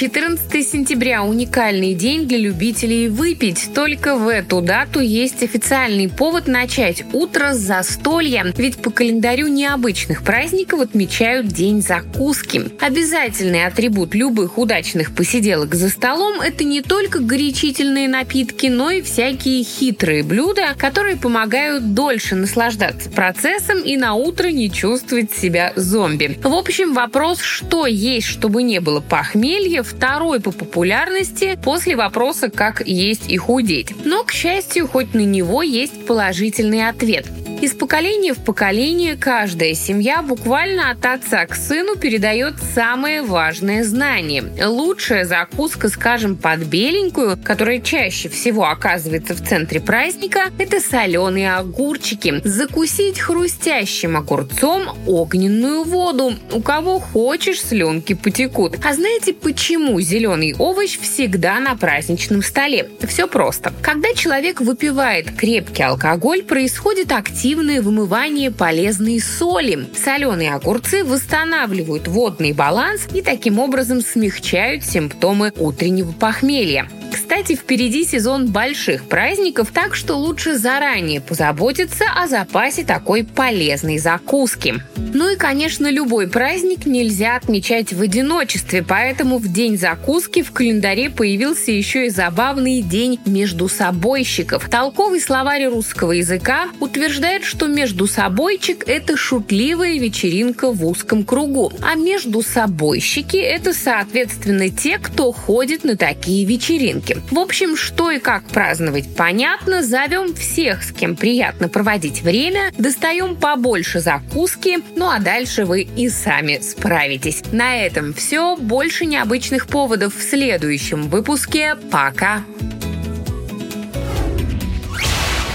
14 сентября – уникальный день для любителей выпить. Только в эту дату есть официальный повод начать утро с застолья, ведь по календарю необычных праздников отмечают День закуски. Обязательный атрибут любых удачных посиделок за столом – это не только горячительные напитки, но и всякие хитрые блюда, которые помогают дольше наслаждаться процессом и на утро не чувствовать себя зомби. В общем, вопрос, что есть, чтобы не было похмелья, второй по популярности после вопроса «как есть и худеть». Но, к счастью, хоть на него есть положительный ответ – из поколения в поколение каждая семья буквально от отца к сыну передает самое важное знание. Лучшая закуска, скажем, под беленькую, которая чаще всего оказывается в центре праздника, это соленые огурчики. Закусить хрустящим огурцом огненную воду. У кого хочешь, слюнки потекут. А знаете, почему зеленый овощ всегда на праздничном столе? Все просто. Когда человек выпивает крепкий алкоголь, происходит активность активное вымывание полезной соли. Соленые огурцы восстанавливают водный баланс и таким образом смягчают симптомы утреннего похмелья. Кстати, впереди сезон больших праздников, так что лучше заранее позаботиться о запасе такой полезной закуски. Ну и, конечно, любой праздник нельзя отмечать в одиночестве, поэтому в день закуски в календаре появился еще и забавный день между собойщиков. Толковый словарь русского языка утверждает, что между собойчик – это шутливая вечеринка в узком кругу, а между собойщики – это, соответственно, те, кто ходит на такие вечеринки. В общем, что и как праздновать понятно, зовем всех, с кем приятно проводить время, достаем побольше закуски, ну а дальше вы и сами справитесь. На этом все. Больше необычных поводов в следующем выпуске. Пока!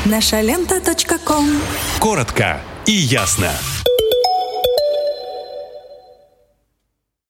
Наша лента. Коротко и ясно.